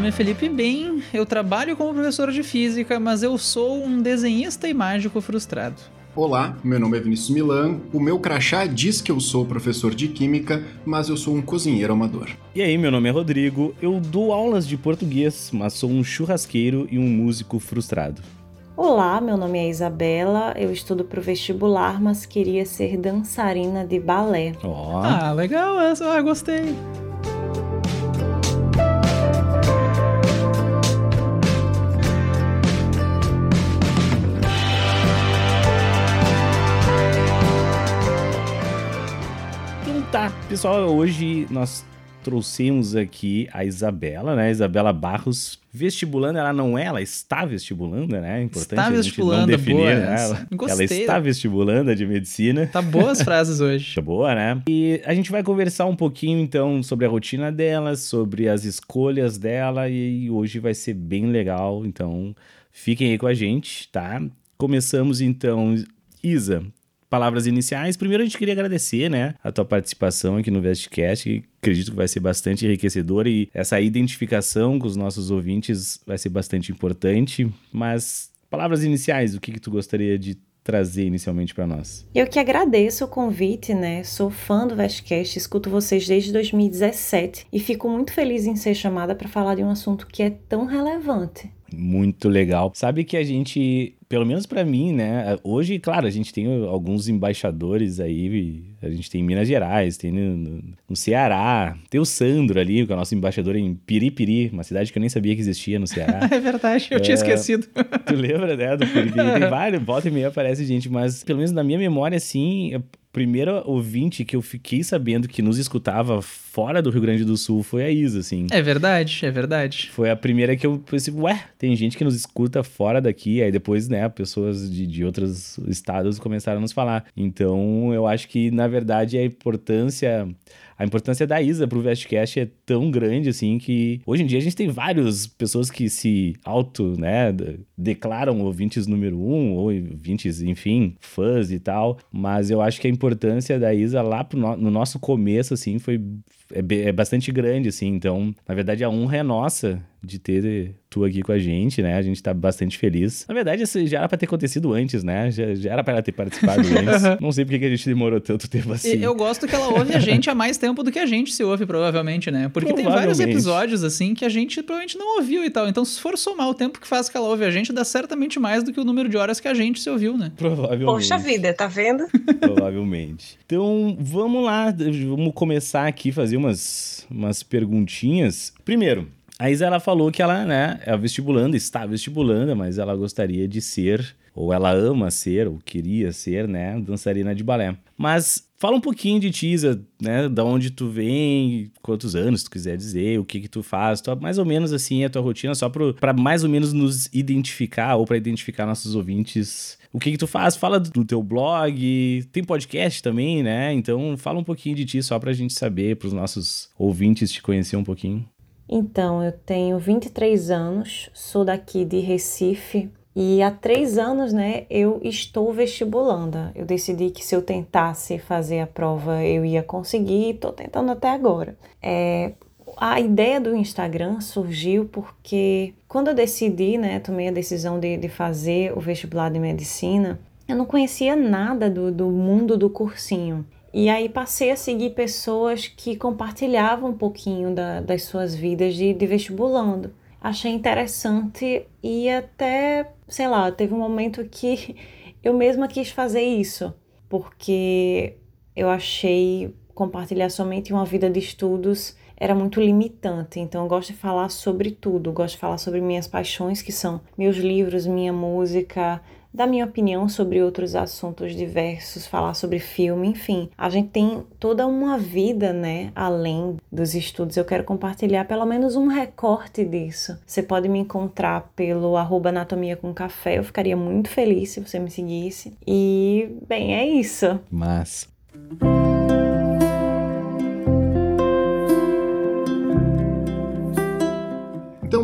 nome é Felipe Bem, eu trabalho como professor de física, mas eu sou um desenhista e mágico frustrado. Olá, meu nome é Vinícius Milan. O meu crachá diz que eu sou professor de química, mas eu sou um cozinheiro amador. E aí, meu nome é Rodrigo. Eu dou aulas de português, mas sou um churrasqueiro e um músico frustrado. Olá, meu nome é Isabela. Eu estudo pro vestibular, mas queria ser dançarina de balé. Ó, Ah, legal essa, ah, gostei. Pessoal, hoje nós trouxemos aqui a Isabela, né? Isabela Barros, vestibulando. Ela não é, ela está vestibulando, né? É importante Está gente não vestibulando, definir, boa né? Ela, ela está vestibulando de medicina. Tá boas frases hoje. Tá boa, né? E a gente vai conversar um pouquinho então sobre a rotina dela, sobre as escolhas dela e hoje vai ser bem legal, então fiquem aí com a gente, tá? Começamos então, Isa, palavras iniciais. Primeiro a gente queria agradecer, né, a tua participação aqui no Vestcast, que acredito que vai ser bastante enriquecedora e essa identificação com os nossos ouvintes vai ser bastante importante, mas palavras iniciais, o que que tu gostaria de trazer inicialmente para nós? Eu que agradeço o convite, né? Sou fã do Vestcast, escuto vocês desde 2017 e fico muito feliz em ser chamada para falar de um assunto que é tão relevante. Muito legal. Sabe que a gente, pelo menos pra mim, né? Hoje, claro, a gente tem alguns embaixadores aí. A gente tem em Minas Gerais, tem no, no- Ceará, tem o Sandro ali, que é o nosso embaixador em Piripiri, uma cidade que eu nem sabia que existia no Ceará. É verdade, eu tinha É. esquecido. tu lembra, né? Do Piripiri? Tem vários, volta e meia aparece gente, mas pelo menos na minha memória, assim. O Primeiro ouvinte que eu fiquei sabendo que nos escutava fora do Rio Grande do Sul foi a Isa, assim. É verdade, é verdade. Foi a primeira que eu pensei, ué, tem gente que nos escuta fora daqui, aí depois, né, pessoas de, de outros estados começaram a nos falar. Então, eu acho que, na verdade, a importância, a importância da Isa pro Vestcast é tão grande, assim, que hoje em dia a gente tem várias pessoas que se auto, né, de- declaram ouvintes número um, ou ouvintes, enfim, fãs e tal, mas eu acho que a importância da Isa lá pro no, no nosso começo, assim, foi é, é bastante grande, assim. Então, na verdade, a honra é nossa de ter tu aqui com a gente, né? A gente tá bastante feliz. Na verdade, isso já era pra ter acontecido antes, né? Já, já era pra ela ter participado antes. Não sei porque que a gente demorou tanto tempo assim. E Eu gosto que ela ouve a gente há mais tempo do que a gente se ouve, provavelmente, né? Porque tem vários Provavelmente. episódios, assim, que a gente provavelmente não ouviu e tal. Então, se for somar o tempo que faz que ela ouve a gente, dá certamente mais do que o número de horas que a gente se ouviu, né? Provavelmente. Poxa vida, tá vendo? Provavelmente. Então, vamos lá. Vamos começar aqui, fazer umas, umas perguntinhas. Primeiro, a Isa, ela falou que ela, né, é vestibulanda, está vestibulanda, mas ela gostaria de ser, ou ela ama ser, ou queria ser, né, dançarina de balé. Mas fala um pouquinho de ti, Isa, né, da onde tu vem, quantos anos tu quiser dizer, o que que tu faz, tua- mais ou menos assim a tua rotina, só pra mais ou menos nos identificar, ou pra identificar nossos ouvintes o que que tu faz? Fala do teu blog, tem podcast também, né? Então fala um pouquinho de ti só pra gente saber, pros nossos ouvintes te conhecer um pouquinho. Então, eu tenho 23 anos, sou daqui de Recife e há três anos, né, eu estou vestibulanda. Eu decidi que se eu tentasse fazer a prova eu ia conseguir estou tentando até agora. É, a ideia do Instagram surgiu porque quando eu decidi, né, tomei a decisão de, de fazer o vestibular de medicina, eu não conhecia nada do, do mundo do cursinho. E aí passei a seguir pessoas que compartilhavam um pouquinho da- das suas vidas de, de vestibulando. Achei interessante e até, sei lá, teve um momento que eu mesma quis fazer isso, porque eu achei compartilhar somente uma vida de estudos era muito limitante. Então eu gosto de falar sobre tudo, gosto de falar sobre minhas paixões, que são meus livros, minha música, dar minha opinião sobre outros assuntos diversos, falar sobre filme, enfim. A gente tem toda uma vida, né, além dos estudos. Eu quero compartilhar pelo menos um recorte disso. Você pode me encontrar pelo arroba anatomia com café, eu ficaria muito feliz se você me seguisse. E, bem, é isso. Mas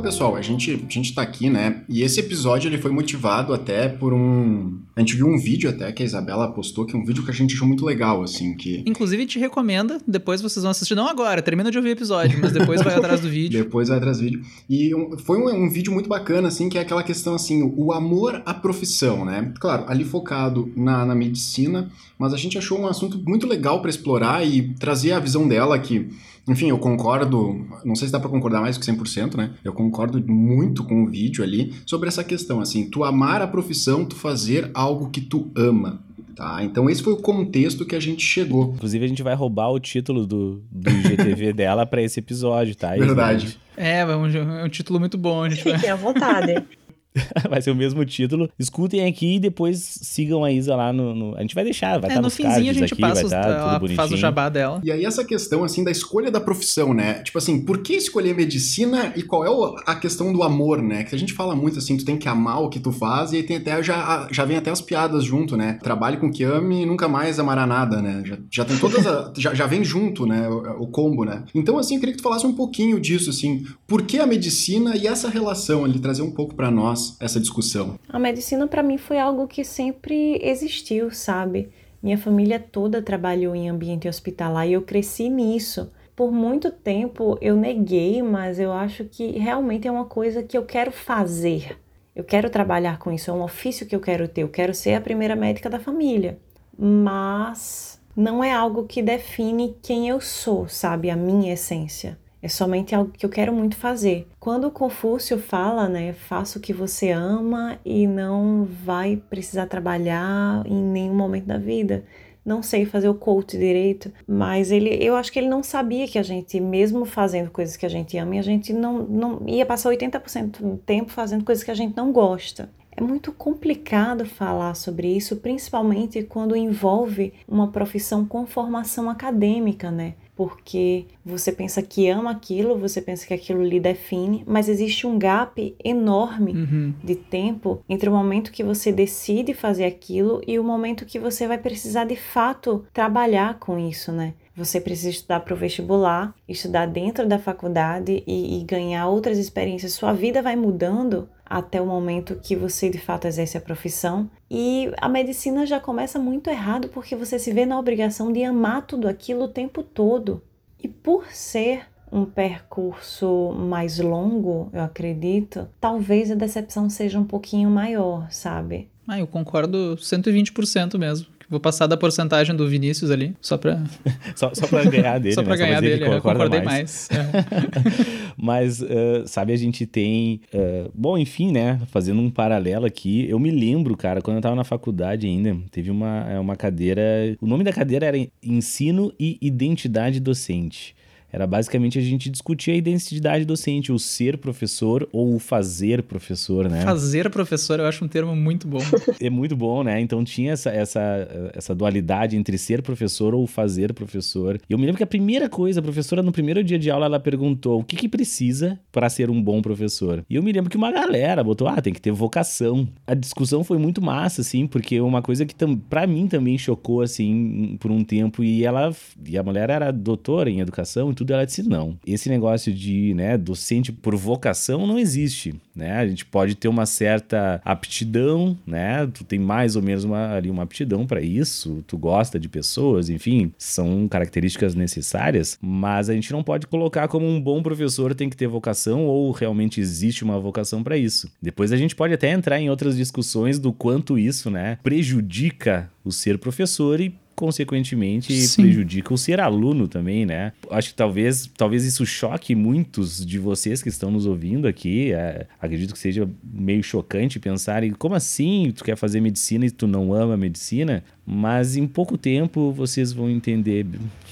pessoal, a gente, a gente tá aqui, né? E esse episódio ele foi motivado até por um. A gente viu um vídeo até que a Isabela postou, que é um vídeo que a gente achou muito legal, assim. que... Inclusive, te recomenda, depois vocês vão assistir. Não agora, termina de ouvir o episódio, mas depois vai atrás do vídeo. Depois vai atrás do vídeo. E um, foi um, um, vídeo muito bacana, assim, que é aquela questão assim, o amor à profissão, né? Claro, ali focado na, na medicina, mas a gente achou um assunto muito legal para explorar e trazer a visão dela que enfim, eu concordo, não sei se dá para concordar mais que 100%, né? Eu concordo muito com o vídeo ali sobre essa questão, assim, tu amar a profissão, tu fazer algo que tu ama. Tá, então esse foi o contexto que a gente chegou. Inclusive a gente vai roubar o título do, do GTV dela para esse episódio, tá? Verdade. É, é um, é um título muito bom. A gente vai... Fiquem à vontade. vai ser o mesmo título. Escutem aqui e depois sigam a Isa lá no. no... a gente vai deixar, vai é, estar tá no finzinho a gente aqui, passa vai tá tudo bonitinho. faz o jabá dela. E aí essa questão, assim, da escolha da profissão, né? Tipo assim, por que escolher medicina e qual é a questão do amor, né? Que a gente fala muito assim, tu tem que amar o que tu faz e aí tem até, já, já vem até as piadas junto, né? Trabalhe com que ame e nunca mais amará nada, né? Já, já tem todas, a, já, já vem junto, né? O, o, combo, né? Então, assim, eu queria que tu falasse um pouquinho disso, assim, por que a medicina e essa relação ali, trazer um pouco para nós essa discussão. A medicina para mim foi algo que sempre existiu, sabe? Minha família toda trabalhou em ambiente hospitalar e eu cresci nisso. Por muito tempo eu neguei, mas eu acho que realmente é uma coisa que eu quero fazer. Eu quero trabalhar com isso, é um ofício que eu quero ter. Eu quero ser a primeira médica da família. Mas não é algo que define quem eu sou, sabe? A minha essência. É somente algo que eu quero muito fazer. Quando Confúcio fala, né, faça o que você ama e não vai precisar trabalhar em nenhum momento da vida. Não sei fazer o coach direito, mas ele, eu acho que ele não sabia que a gente, mesmo fazendo coisas que a gente ama, a gente não, não ia passar 80% do tempo fazendo coisas que a gente não gosta. É muito complicado falar sobre isso, principalmente quando envolve uma profissão com formação acadêmica, né? Porque você pensa que ama aquilo, você pensa que aquilo lhe define, mas existe um gap enorme uhum. de tempo entre o momento que você decide fazer aquilo e o momento que você vai precisar de fato trabalhar com isso, né? Você precisa estudar para o vestibular, estudar dentro da faculdade e, e ganhar outras experiências. Sua vida vai mudando até o momento que você de fato exerce a profissão. E a medicina já começa muito errado porque você se vê na obrigação de amar tudo aquilo o tempo todo. E por ser um percurso mais longo, eu acredito, talvez a decepção seja um pouquinho maior, sabe? Ah, eu concordo 120% mesmo. Vou passar da porcentagem do Vinícius ali, só pra... só, só pra ganhar dele, Só pra né? ganhar dele, eu concordei mais. mais. É. Mas, uh, sabe, a gente tem... Uh, bom, enfim, né? Fazendo um paralelo aqui, eu me lembro, cara, quando eu tava na faculdade ainda, teve uma, é, uma cadeira... O nome da cadeira era Ensino e Identidade Docente. Era basicamente a gente discutir a identidade docente, o ser professor ou o fazer professor, né? Fazer professor eu acho um termo muito bom. é muito bom, né? Então tinha essa, essa, essa dualidade entre ser professor ou fazer professor. E eu me lembro que a primeira coisa, a professora no primeiro dia de aula, ela perguntou o que, que precisa para ser um bom professor. E eu me lembro que uma galera botou, ah, tem que ter vocação. A discussão foi muito massa, assim, porque uma coisa que para mim também chocou, assim, por um tempo. E ela, e a mulher era doutora em educação tudo, ela disse não. Esse negócio de, né, docente por vocação não existe, né? A gente pode ter uma certa aptidão, né? Tu tem mais ou menos uma, ali uma aptidão para isso, tu gosta de pessoas, enfim, são características necessárias, mas a gente não pode colocar como um bom professor tem que ter vocação ou realmente existe uma vocação para isso. Depois a gente pode até entrar em outras discussões do quanto isso, né, prejudica o ser professor e consequentemente Sim. prejudica o ser aluno também, né? Acho que talvez, talvez isso choque muitos de vocês que estão nos ouvindo aqui. É, acredito que seja meio chocante pensarem como assim tu quer fazer medicina e tu não ama medicina? Mas em pouco tempo vocês vão entender.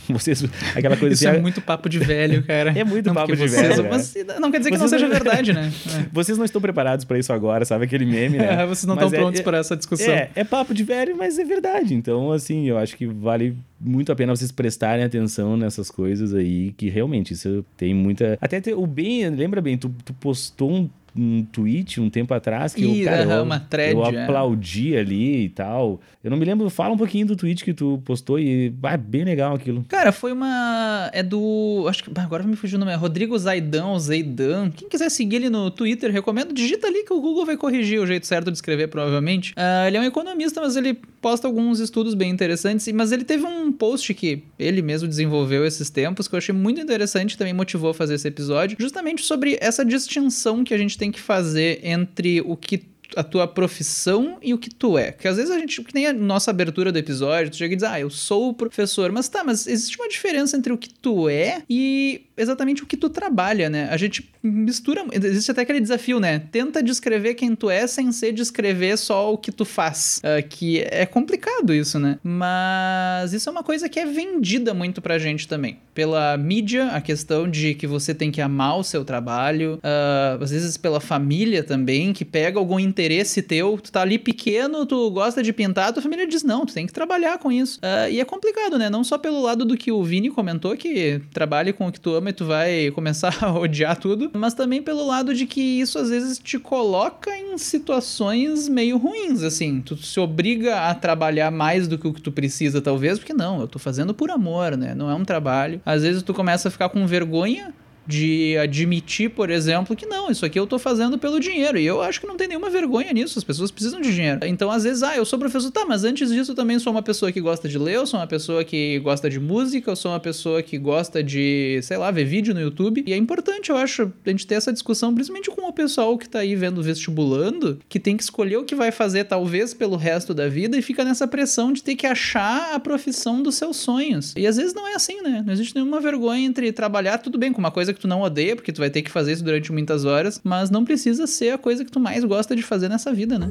Vocês, aquela coisa Isso assim, é muito papo de velho, cara. É muito não, papo de vocês, velho. Mas, não quer dizer que vocês não seja verdade, né? É. Vocês não estão preparados para isso agora, sabe? Aquele meme, né? É, vocês não estão é, prontos para essa discussão. É, é papo de velho, mas é verdade. Então, assim, eu acho que vale muito a pena vocês prestarem atenção nessas coisas aí, que realmente isso tem muita. Até o bem, lembra bem, tu, tu postou um um tweet um tempo atrás que Ih, eu, cara, aham, eu, uma thread, eu é. aplaudi ali e tal. Eu não me lembro, fala um pouquinho do tweet que tu postou e vai bem legal aquilo. Cara, foi uma. É do. Acho que. Agora me fugiu o nome. É Rodrigo Zaidan ou Zeidan. Quem quiser seguir ele no Twitter, recomendo. Digita ali que o Google vai corrigir o jeito certo de escrever, provavelmente. Ah, ele é um economista, mas ele posta alguns estudos bem interessantes. Mas ele teve um post que ele mesmo desenvolveu esses tempos, que eu achei muito interessante também motivou a fazer esse episódio. Justamente sobre essa distinção que a gente tem que fazer entre o que a tua profissão e o que tu é. Porque às vezes a gente, que nem a nossa abertura do episódio, tu chega e diz, ah, eu sou o professor. Mas tá, mas existe uma diferença entre o que tu é e exatamente o que tu trabalha, né? A gente mistura, existe até aquele desafio, né? Tenta descrever quem tu é sem ser descrever só o que tu faz. Ah, que é complicado isso, né? Mas isso é uma coisa que é vendida muito pra gente também. Pela mídia, a questão de que você tem que amar o seu trabalho, ah, às vezes pela família também, que pega algum interesse teu, tu tá ali pequeno, tu gosta de pintar, tua família diz, não, tu tem que trabalhar com isso. Ah, e é complicado, né? Não só pelo lado do que o Vini comentou, que trabalhe com o que tu ama e tu vai começar a odiar tudo, mas também pelo lado de que isso às vezes te coloca em situações meio ruins, assim. Tu se obriga a trabalhar mais do que o que tu precisa, talvez, porque não, eu tô fazendo por amor, né? Não é um trabalho. Às vezes tu começa a ficar com vergonha de admitir, por exemplo, que não, isso aqui eu tô fazendo pelo dinheiro. E eu acho que não tem nenhuma vergonha nisso, as pessoas precisam de dinheiro. Então, às vezes, ah, eu sou professor, tá, mas antes disso eu também sou uma pessoa que gosta de ler, eu sou uma pessoa que gosta de música, eu sou uma pessoa que gosta de, sei lá, ver vídeo no YouTube. E é importante, eu acho, a gente ter essa discussão, principalmente com o pessoal que tá aí vendo vestibulando, que tem que escolher o que vai fazer, talvez, pelo resto da vida, e fica nessa pressão de ter que achar a profissão dos seus sonhos. E às vezes não é assim, né? Não existe nenhuma vergonha entre trabalhar, tudo bem, com uma coisa que tu não odeia, porque tu vai ter que fazer isso durante muitas horas, mas não precisa ser a coisa que tu mais gosta de fazer nessa vida, né?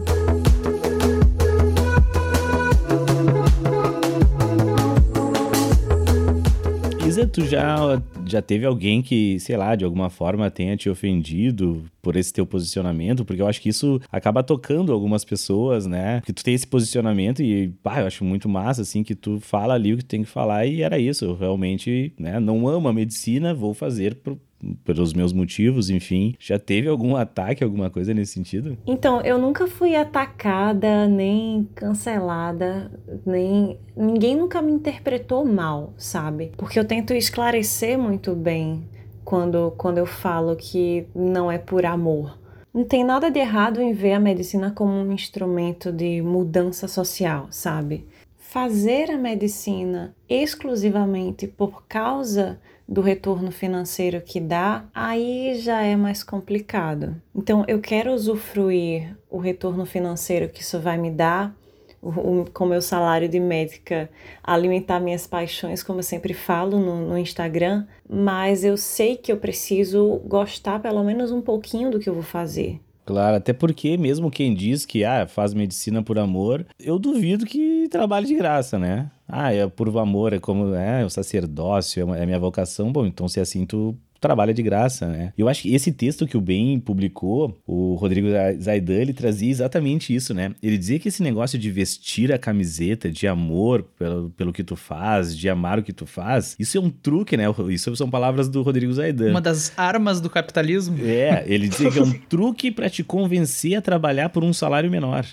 Isa, tu já, já teve alguém que, sei lá, de alguma forma tenha te ofendido por esse teu posicionamento? Porque eu acho que isso acaba tocando algumas pessoas, né? Que tu tem esse posicionamento e, pá, eu acho muito massa, assim, que tu fala ali o que tu tem que falar e era isso. Eu realmente, né, não amo a medicina, vou fazer pro, pelos meus motivos, enfim. Já teve algum ataque, alguma coisa nesse sentido? Então, eu nunca fui atacada, nem cancelada, nem. Ninguém nunca me interpretou mal, sabe? Porque eu tento esclarecer muito bem quando, quando eu falo que não é por amor. Não tem nada de errado em ver a medicina como um instrumento de mudança social, sabe? Fazer a medicina exclusivamente por causa do retorno financeiro que dá, aí já é mais complicado. Então, eu quero usufruir o retorno financeiro que isso vai me dar, o, com meu salário de médica, alimentar minhas paixões, como eu sempre falo no, no Instagram, mas eu sei que eu preciso gostar pelo menos um pouquinho do que eu vou fazer. Claro, até porque mesmo quem diz que ah, faz medicina por amor, eu duvido que trabalhe de graça, né? Ah, é por amor, é como é o sacerdócio, é, uma- é minha vocação. Bom, então se é assim tu trabalha de graça, né? Eu acho que esse texto que o Ben publicou, o Rodrigo Zaidan, ele trazia exatamente isso, né? Ele dizia que esse negócio de vestir a camiseta de amor pelo, pelo que tu faz, de amar o que tu faz, isso é um truque, né? Isso são palavras do Rodrigo Zaidan. Uma das armas do capitalismo. É, ele dizia que é um truque pra te convencer a trabalhar por um salário menor.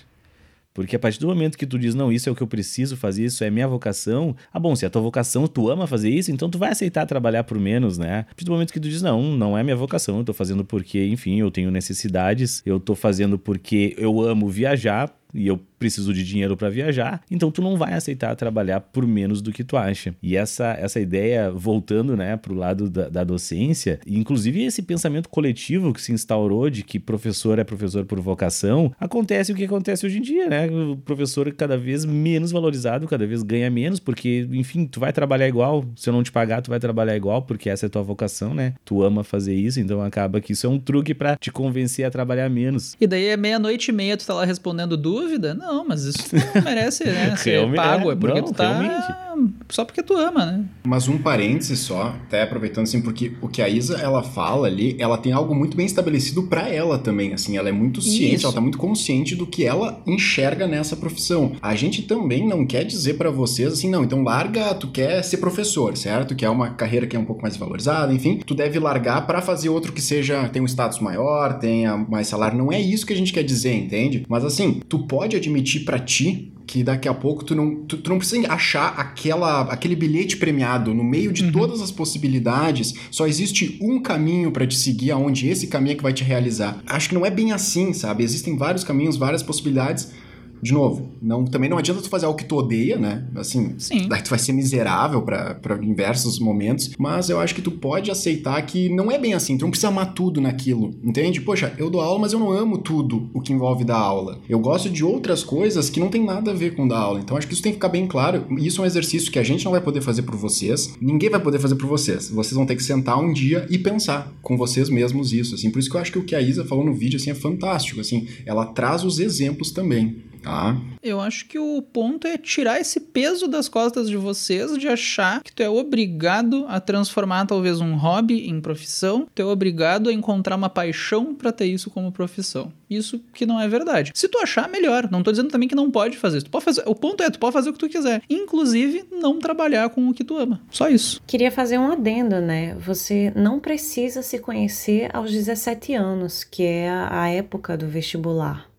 Porque a partir do momento que tu diz, não, isso é o que eu preciso fazer, isso é minha vocação, ah, bom, se é a tua vocação, tu ama fazer isso, então tu vai aceitar trabalhar por menos, né? A partir do momento que tu diz, não, não é minha vocação, eu tô fazendo porque, enfim, eu tenho necessidades, eu tô fazendo porque eu amo viajar, e eu preciso de dinheiro para viajar, então tu não vai aceitar trabalhar por menos do que tu acha. E essa, essa ideia, voltando né, pro lado da, da docência, inclusive esse pensamento coletivo que se instaurou de que professor é professor por vocação, acontece o que acontece hoje em dia, né? O professor é cada vez menos valorizado, cada vez ganha menos, porque, enfim, tu vai trabalhar igual, se eu não te pagar, tu vai trabalhar igual, porque essa é tua vocação, né? Tu ama fazer isso, então acaba que isso é um truque para te convencer a trabalhar menos. E daí é meia-noite e meia, tu tá lá respondendo dúvida? Não, mas isso não merece, né? Ser pago, é é, porque não, tu tá realmente. só porque tu ama, né? Mas um parêntese só, até aproveitando assim, porque o que a Isa ela fala ali, ela tem algo muito bem estabelecido para ela também, assim, ela é muito ciente, Isso. ela tá muito consciente do que ela enxerga nessa profissão. A gente também não quer dizer para vocês assim, não, então larga, tu quer ser professor, certo? Que é uma carreira que é um pouco mais valorizada, enfim, tu deve largar para fazer outro que seja, tem um status maior, tenha mais salário, não é isso que a gente quer dizer, entende? Mas assim, tu pode admitir para ti que daqui a pouco tu não, tu, tu, não precisa achar aquela, aquele bilhete premiado no meio de uhum. todas as possibilidades. Só existe um caminho para te seguir, aonde esse caminho é que vai te realizar. Acho que não é bem assim, sabe? Existem vários caminhos, várias possibilidades de novo, não, também não adianta tu fazer algo que tu odeia, né? Assim, Sim. daí tu vai ser miserável para diversos momentos, mas eu acho que tu pode aceitar que não é bem assim, tu não precisa amar tudo naquilo, entende? Poxa, eu dou aula, mas eu não amo tudo o que envolve dar aula. Eu gosto de outras coisas que não tem nada a ver com dar aula. Então acho que isso tem que ficar bem claro. Isso é um exercício que a gente não vai poder fazer por vocês, ninguém vai poder fazer por vocês. Vocês vão ter que sentar um dia e pensar com vocês mesmos isso, assim. Por isso que eu acho que o que a Isa falou no vídeo assim é fantástico, assim. Ela traz os exemplos também. Tá. Eu acho que o ponto é tirar esse peso das costas de vocês de achar que tu é obrigado a transformar talvez um hobby em profissão, tu é obrigado a encontrar uma paixão para ter isso como profissão. Isso que não é verdade. Se tu achar, melhor. Não tô dizendo também que não pode fazer. Tu pode fazer. O ponto é, tu pode fazer o que tu quiser. Inclusive, não trabalhar com o que tu ama. Só isso. Queria fazer um adendo, né? Você não precisa se conhecer aos 17 anos, que é a época do vestibular.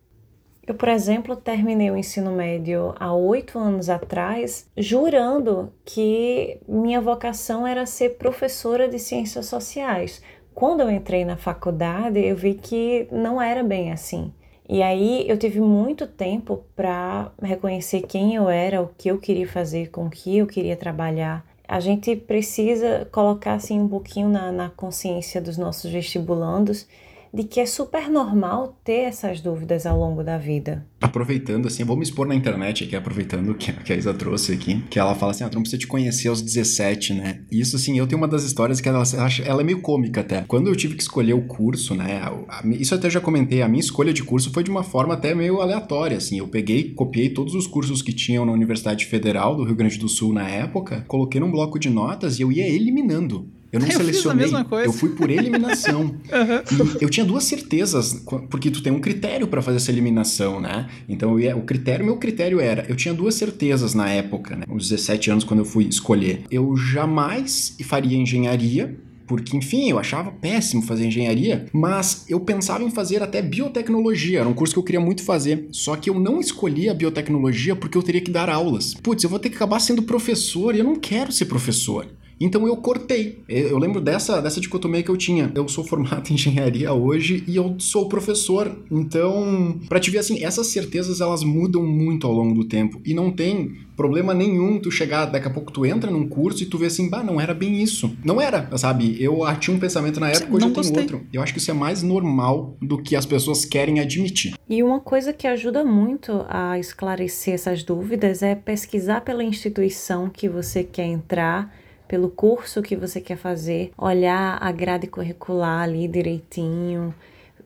Eu, por exemplo, terminei o ensino médio há oito anos atrás, jurando que minha vocação era ser professora de ciências sociais. Quando eu entrei na faculdade, eu vi que não era bem assim. E aí eu tive muito tempo para reconhecer quem eu era, o que eu queria fazer, com o que eu queria trabalhar. A gente precisa colocar assim um pouquinho na, na consciência dos nossos vestibulandos de que é super normal ter essas dúvidas ao longo da vida. Aproveitando, assim, vou me expor na internet aqui, aproveitando que, que a Isa trouxe aqui, que ela fala assim, ah, tu não precisa te conhecer aos 17, né? E isso, assim, eu tenho uma das histórias que ela, ela é meio cômica até. Quando eu tive que escolher o curso, né, a, a, isso eu até já comentei, a minha escolha de curso foi de uma forma até meio aleatória, assim, eu peguei, copiei todos os cursos que tinham na Universidade Federal do Rio Grande do Sul na época, coloquei num bloco de notas e eu ia eliminando eu não eu selecionei, eu fui por eliminação. uhum. eu tinha duas certezas, porque tu tem um critério para fazer essa eliminação, né? Então ia, o critério, meu critério era, eu tinha duas certezas na época, né? Uns 17 anos quando eu fui escolher. Eu jamais faria engenharia, porque, enfim, eu achava péssimo fazer engenharia, mas eu pensava em fazer até biotecnologia, era um curso que eu queria muito fazer. Só que eu não escolhi a biotecnologia porque eu teria que dar aulas. Putz, eu vou ter que acabar sendo professor e eu não quero ser professor. Então eu cortei. Eu lembro dessa, dessa dicotomia que eu tinha. Eu sou formado em engenharia hoje e eu sou professor. Então, para te ver assim, essas certezas elas mudam muito ao longo do tempo e não tem problema nenhum tu chegar, daqui a pouco tu entra num curso e tu vê assim, bah, não era bem isso. Não era, sabe? Eu tinha um pensamento na época, hoje eu tenho outro. Eu acho que isso é mais normal do que as pessoas querem admitir. E uma coisa que ajuda muito a esclarecer essas dúvidas é pesquisar pela instituição que você quer entrar pelo curso que você quer fazer, olhar a grade curricular ali direitinho,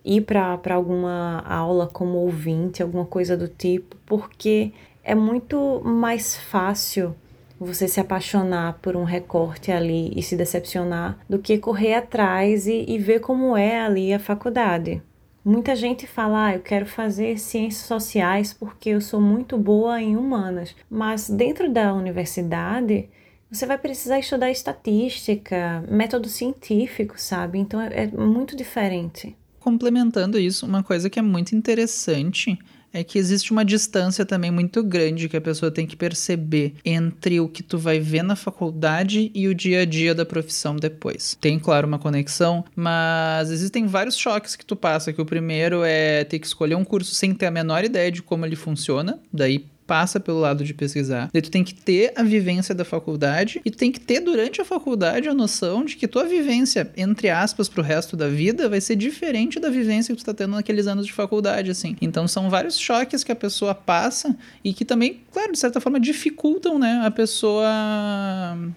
ir para alguma aula como ouvinte, alguma coisa do tipo, porque é muito mais fácil você se apaixonar por um recorte ali e se decepcionar do que correr atrás e, e ver como é ali a faculdade. Muita gente fala, ah, eu quero fazer ciências sociais porque eu sou muito boa em humanas, mas dentro da universidade você vai precisar estudar estatística, método científico, sabe? Então é, é muito diferente. Complementando isso, uma coisa que é muito interessante é que existe uma distância também muito grande que a pessoa tem que perceber entre o que tu vai ver na faculdade e o dia a dia da profissão depois. Tem, claro, uma conexão, mas existem vários choques que tu passa, que o primeiro é ter que escolher um curso sem ter a menor ideia de como ele funciona, daí passa pelo lado de pesquisar. Daí tu tem que ter a vivência da faculdade e tu tem que ter durante a faculdade a noção de que tua vivência, entre aspas, pro resto da vida vai ser diferente da vivência que tu tá tendo naqueles anos de faculdade, assim. Então são vários choques que a pessoa passa e que também, claro, de certa forma dificultam, né, a pessoa,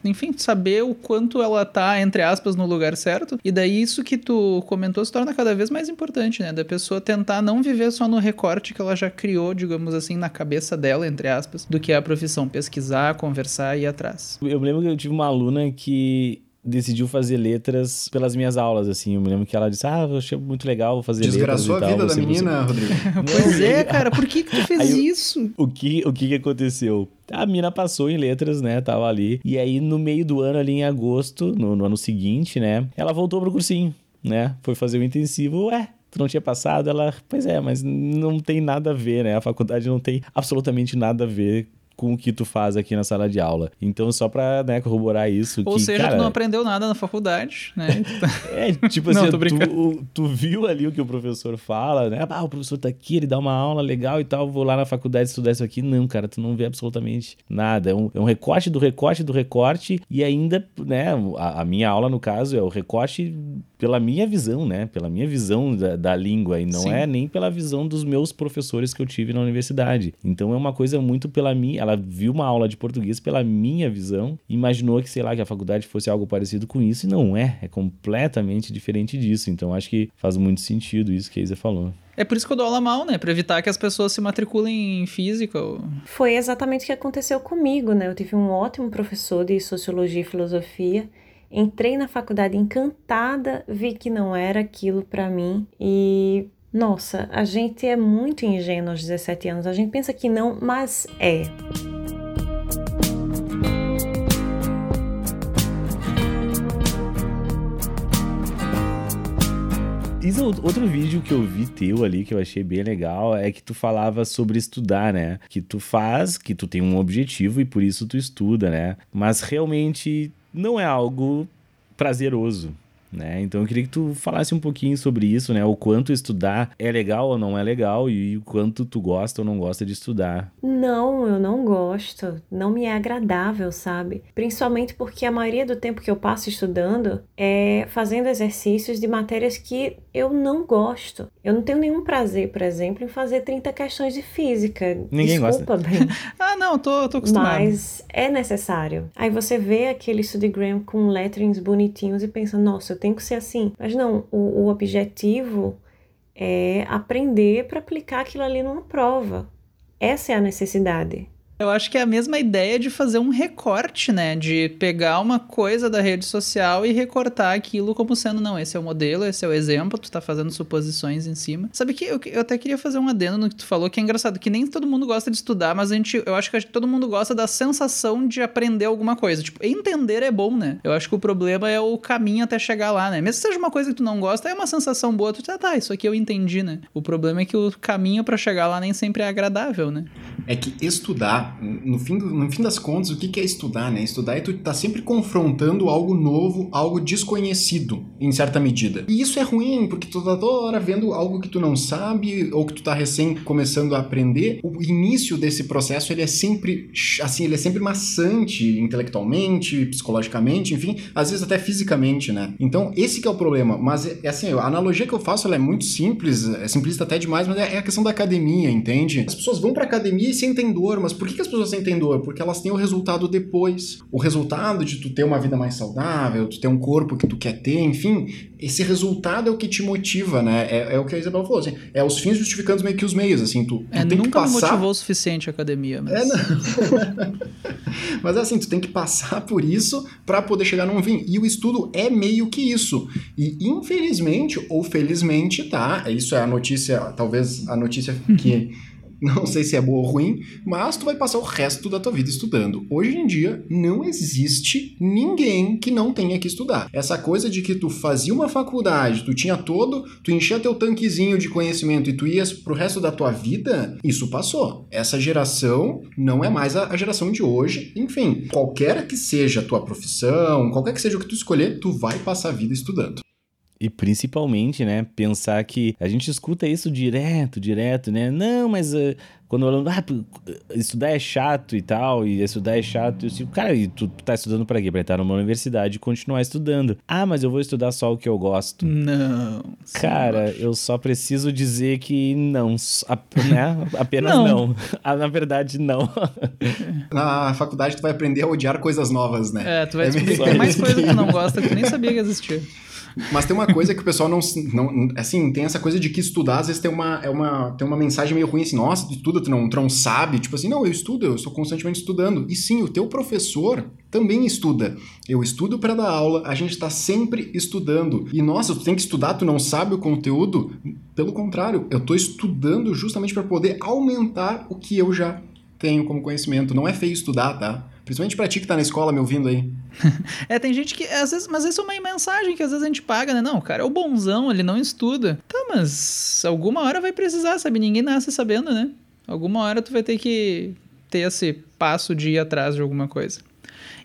enfim, saber o quanto ela tá, entre aspas, no lugar certo. E daí isso que tu comentou se torna cada vez mais importante, né, da pessoa tentar não viver só no recorte que ela já criou, digamos assim, na cabeça dela tabela, entre aspas, do que a profissão. Pesquisar, conversar e ir atrás. Eu lembro que eu tive uma aluna que decidiu fazer letras pelas minhas aulas, assim. Eu me lembro que ela disse, ah, eu achei muito legal fazer Desgraçou letras e a vida da você- menina, Rodrigo. pois é, cara, por que que tu fez Aí isso? O que, o que que aconteceu? A mina passou em letras, né? Tava ali. E aí, no meio do ano, ali em agosto, no, no ano seguinte, né? Ela voltou pro cursinho, né? Foi fazer o intensivo. Ué, tu não tinha passado? Ela, pois é, mas não tem nada a ver, né? A faculdade não tem absolutamente nada a ver com o que tu faz aqui na sala de aula. Então, só pra né, corroborar isso. Ou que, seja, cara, tu não aprendeu nada na faculdade, né? É, tipo Não, assim, tô tu, tu viu ali o que o professor fala, né? Ah, o professor tá aqui, ele dá uma aula legal e tal, vou lá na faculdade estudar isso aqui. Não, cara, tu não vê absolutamente nada. É um, é um recorte do recorte do recorte e ainda, né, a, a minha aula, no caso, é o recorte pela minha visão, né? Pela minha visão da, da língua e não Sim. é nem pela visão dos meus professores que eu tive na universidade. Então é uma coisa muito pela minha... Ela viu uma aula de português pela minha visão, imaginou que, sei lá, que a faculdade fosse algo parecido com isso e não é. É completamente diferente disso. Então acho que faz muito sentido isso que a Isa falou. É por isso que eu dou aula mal, né? Pra evitar que as pessoas se matriculem em física. Ou... Foi exatamente o que aconteceu comigo, né? Eu tive um ótimo professor de sociologia e filosofia. Entrei na faculdade encantada, vi que não era aquilo pra mim e nossa, a gente é muito ingênuo aos 17 anos. A gente pensa que não, mas é. Isa, outro vídeo que eu vi teu ali, que eu achei bem legal, é que tu falava sobre estudar, né? Que tu faz, que tu tem um objetivo e por isso tu estuda, né? Mas realmente não é algo prazeroso. Né? Então eu queria que tu falasse um pouquinho sobre isso, né? O quanto estudar é legal ou não é legal e o quanto tu gosta ou não gosta de estudar. Não, eu não gosto. Não me é agradável, sabe? Principalmente porque a maioria do tempo que eu passo estudando é fazendo exercícios de matérias que eu não gosto. Eu não tenho nenhum prazer, por exemplo, em fazer 30 questões de física. Ninguém gosta. Desculpa, bem. Ah, não, tô, tô acostumado. Mas é necessário. Aí você vê aquele Studygram com letterings bonitinhos e pensa, nossa, eu tenho que ser assim. Mas não, o, o objetivo é aprender para aplicar aquilo ali numa prova. Essa é a necessidade. Eu acho que é a mesma ideia de fazer um recorte, né? De pegar uma coisa da rede social e recortar aquilo como sendo, não, esse é o modelo, esse é o exemplo, tu tá fazendo suposições em cima. Sabe que eu, eu até queria fazer um adendo no que tu falou, que é engraçado, que nem todo mundo gosta de estudar, mas a gente, eu acho que todo mundo gosta da sensação de aprender alguma coisa. Tipo, entender é bom, né? Eu acho que o problema é o caminho até chegar lá, né? Mesmo que seja uma coisa que tu não gosta, é uma sensação boa, tu tá, tá, isso aqui eu entendi, né? O problema é que o caminho para chegar lá nem sempre é agradável, né? É que estudar, no fim, do- no fim das contas, o que que é estudar, né? Estudar é tu tá sempre confrontando algo novo, algo desconhecido, em certa medida. E isso é ruim, porque tu tá toda hora vendo algo que tu não sabe, ou que tu tá recém começando a aprender. O início desse processo, ele é sempre, assim, ele é sempre maçante, intelectualmente, psicologicamente, enfim, às vezes até fisicamente, né? Então, esse que é o problema. Mas, é, é assim, a analogia que eu faço, ela é muito simples, é simplista até demais, mas é, é a questão da academia, entende? As pessoas vão pra academia e sentem dor, mas por que, que as pessoas sentem dor? Porque elas têm o resultado depois. O resultado de tu ter uma vida mais saudável, tu ter um corpo que tu quer ter, enfim, esse resultado é o que te motiva, né? É, é o que a Isabel falou, assim, é os fins justificando meio que os meios, assim, tu, tu É, tem que nunca me passar... motivou o suficiente a academia, mas... É, não. Mas é assim, tu tem que passar por isso pra poder chegar num fim. E o estudo é meio que isso. E infelizmente, ou felizmente, tá? Isso é a notícia, talvez a notícia que não sei se é boa ou ruim, mas tu vai passar o resto da tua vida estudando. Hoje em dia, não existe ninguém que não tenha que estudar. Essa coisa de que tu fazia uma faculdade, tu tinha todo, tu enchia teu tanquezinho de conhecimento e tu ias pro resto da tua vida, isso passou. Essa geração não é mais a, geração de hoje. Enfim, qualquer que seja a tua profissão, qualquer que seja o que tu escolher, tu vai passar a vida estudando. E principalmente, né, pensar que a gente escuta isso direto, direto, né? Não, mas uh, quando eu ah, pô, estudar é chato e tal, e estudar é chato, eu digo, cara, e tu, tá estudando pra quê? Pra entrar numa universidade e continuar estudando. Ah, mas eu vou estudar só o que eu gosto. Não. Cara, eu só preciso dizer que não, a- né? Apenas Não. não. Ah, Na verdade, não. Na faculdade tu vai aprender a odiar coisas novas, né? É, tu vai É descobrir meio- mais coisa que tu não gosta que tu nem sabia que existia. Mas tem uma coisa que o pessoal não, não. Assim, tem essa coisa de que estudar às vezes tem uma, é uma, tem uma mensagem meio ruim assim, nossa, tu estuda, tu não, tu não sabe, tipo assim, não, eu estudo, eu estou constantemente estudando. E sim, o teu professor também estuda. Eu estudo para dar aula, a gente está sempre estudando. E nossa, tu tem que estudar, tu não sabe o conteúdo? Pelo contrário, eu estou estudando justamente para poder aumentar o que eu já tenho como conhecimento. Não é feio estudar, tá? Principalmente pra ti que tá na escola me ouvindo aí. é, tem gente que, às vezes, mas isso é uma mensagem que às vezes a gente paga, né? Não, cara é o bonzão, ele não estuda. Tá, mas alguma hora vai precisar, sabe? Ninguém nasce sabendo, né? Alguma hora tu vai ter que ter esse passo de ir atrás de alguma coisa.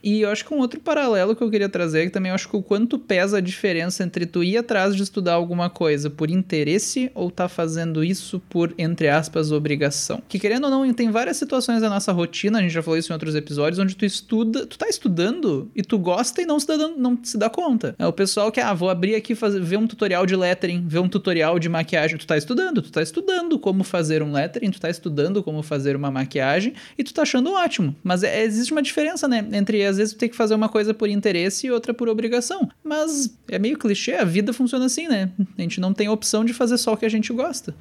E eu acho que um outro paralelo que eu queria trazer, que também eu acho que o quanto pesa a diferença entre tu ir atrás de estudar alguma coisa por interesse ou tá fazendo isso por, entre aspas, obrigação. Que querendo ou não, tem várias situações da nossa rotina, a gente já falou isso em outros episódios, onde tu estuda, tu tá estudando e tu gosta e não se dá, não se dá conta. É o pessoal que, ah, vou abrir aqui, fazer, ver um tutorial de lettering, ver um tutorial de maquiagem, tu tá estudando, tu tá estudando como fazer um lettering, tu tá estudando como fazer uma maquiagem e tu tá achando ótimo. Mas é, existe uma diferença, né, entre as às vezes tem que fazer uma coisa por interesse e outra por obrigação. Mas é meio clichê, a vida funciona assim, né? A gente não tem opção de fazer só o que a gente gosta.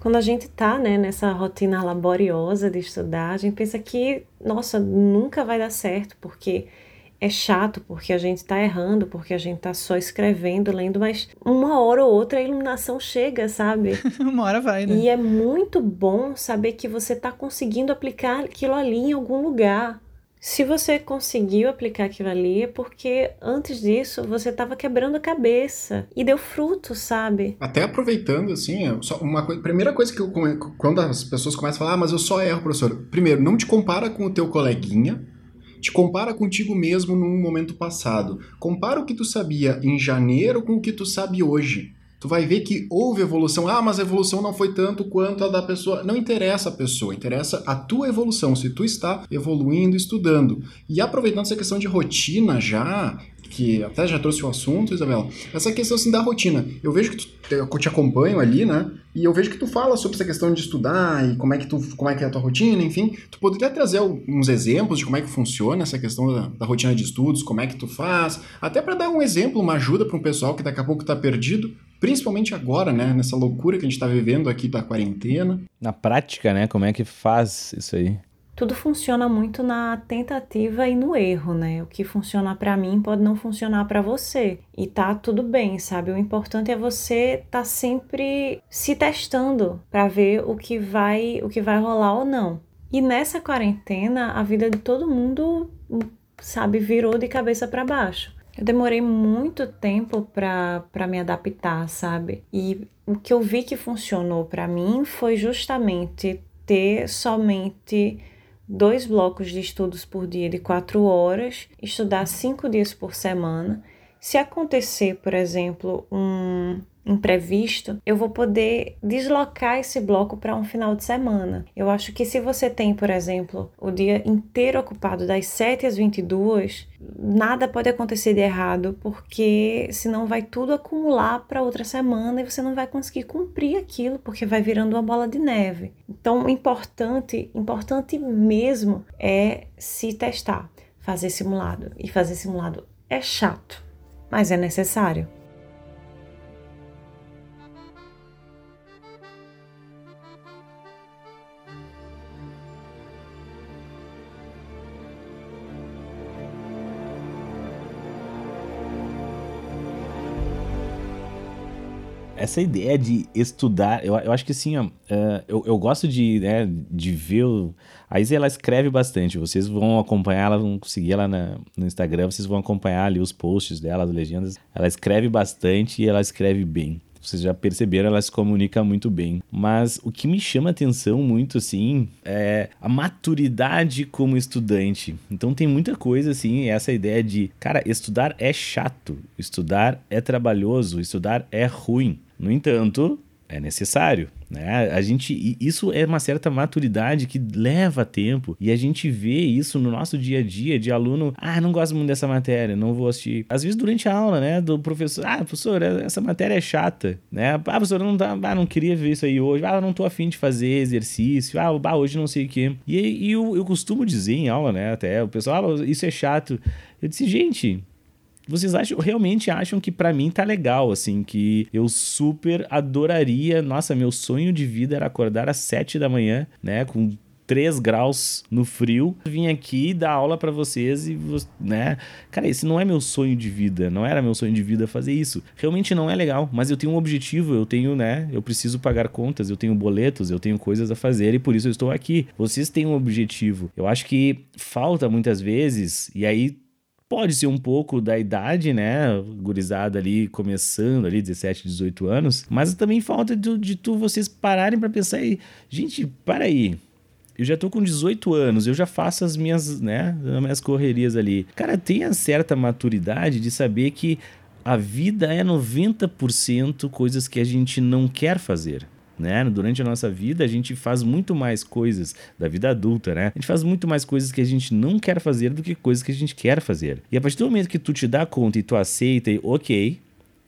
Quando a gente tá, né, nessa rotina laboriosa de estudar, a gente pensa que, nossa, nunca vai dar certo, porque é chato, porque a gente tá errando, porque a gente tá só escrevendo, lendo, mas uma hora ou outra a iluminação chega, sabe? uma hora vai, né? E é muito bom saber que você tá conseguindo aplicar aquilo ali em algum lugar. Se você conseguiu aplicar aquilo ali, é porque antes disso você estava quebrando a cabeça e deu fruto, sabe? Até aproveitando, assim, uma coisa, primeira coisa que eu, quando as pessoas começam a falar, ah, mas eu só erro, professor. Primeiro, não te compara com o teu coleguinha, te compara contigo mesmo num momento passado. Compara o que tu sabia em janeiro com o que tu sabe hoje tu vai ver que houve evolução. Ah, mas a evolução não foi tanto quanto a da pessoa. Não interessa a pessoa, interessa a tua evolução, se tu está evoluindo, estudando. E aproveitando essa questão de rotina já, que até já trouxe o assunto, Isabela, essa questão assim da rotina. Eu vejo que tu, eu te acompanho ali, né? E eu vejo que tu fala sobre essa questão de estudar e como é que tu, como é que é a tua rotina, enfim. Tu poderia trazer uns exemplos de como é que funciona essa questão da, da rotina de estudos, como é que tu faz, até para dar um exemplo, uma ajuda para um pessoal que daqui a pouco está perdido, principalmente agora, né, nessa loucura que a gente está vivendo aqui da quarentena. Na prática, né, como é que faz isso aí? Tudo funciona muito na tentativa e no erro, né? O que funciona para mim pode não funcionar para você. E tá tudo bem, sabe? O importante é você tá sempre se testando para ver o que vai, o que vai rolar ou não. E nessa quarentena, a vida de todo mundo, sabe, virou de cabeça para baixo. Eu demorei muito tempo para me adaptar, sabe? E o que eu vi que funcionou para mim foi justamente ter somente dois blocos de estudos por dia de quatro horas, estudar cinco dias por semana. Se acontecer, por exemplo, um imprevisto, eu vou poder deslocar esse bloco para um final de semana. Eu acho que se você tem, por exemplo, o dia inteiro ocupado das 7 às 22, nada pode acontecer de errado, porque senão vai tudo acumular para outra semana e você não vai conseguir cumprir aquilo, porque vai virando uma bola de neve. Então, importante, importante mesmo é se testar, fazer simulado. E fazer simulado é chato, mas é necessário. Essa ideia de estudar, eu, eu acho que assim, ó, uh, eu, eu gosto de, né, de ver. O, a Isa ela escreve bastante, vocês vão acompanhar, ela vão seguir ela na, no Instagram, vocês vão acompanhar ali os posts dela, as legendas. Ela escreve bastante e ela escreve bem. Vocês já perceberam, ela se comunica muito bem. Mas o que me chama atenção muito, assim, é a maturidade como estudante. Então tem muita coisa, assim, essa ideia de, cara, estudar é chato, estudar é trabalhoso, estudar é ruim. No entanto, é necessário. Né? A gente, isso é uma certa maturidade que leva tempo e a gente vê isso no nosso dia a dia de aluno. Ah, não gosto muito dessa matéria, não vou assistir. Às vezes durante a aula, né, do professor, ah, professor, essa matéria é chata, né? Ah, professor, não tá, ah, não queria ver isso aí hoje. Ah, não tô afim de fazer exercício. Ah, bah, hoje não sei o quê. E, e eu, eu costumo dizer em aula, né, até o pessoal, ah, isso é chato. Eu disse, gente, Vocês acham, realmente acham que para mim tá legal, assim, que eu super adoraria. Nossa, meu sonho de vida era acordar às 7 da manhã, né? Com 3 graus no frio, vim aqui dar aula para vocês e, né? Cara, esse não é meu sonho de vida, não era meu sonho de vida fazer isso. Realmente não é legal, mas eu tenho um objetivo, eu tenho, né? Eu preciso pagar contas, eu tenho boletos, eu tenho coisas a fazer e por isso eu estou aqui. Vocês têm um objetivo. Eu acho que falta muitas vezes, e aí pode ser um pouco da idade, né? Gurizada ali começando ali, 17, 18 anos, mas também falta de, de tu vocês pararem para pensar e, gente, para aí eu já tô com 18 anos, eu já faço as minhas, né, as minhas correrias ali. Cara, tenha certa maturidade de saber que a vida é 90% coisas que a gente não quer fazer. Né? Durante a nossa vida, a gente faz muito mais coisas da vida adulta, né? A gente faz muito mais coisas que a gente não quer fazer do que coisas que a gente quer fazer. E a partir do momento que tu te dá conta e tu aceita, e ok,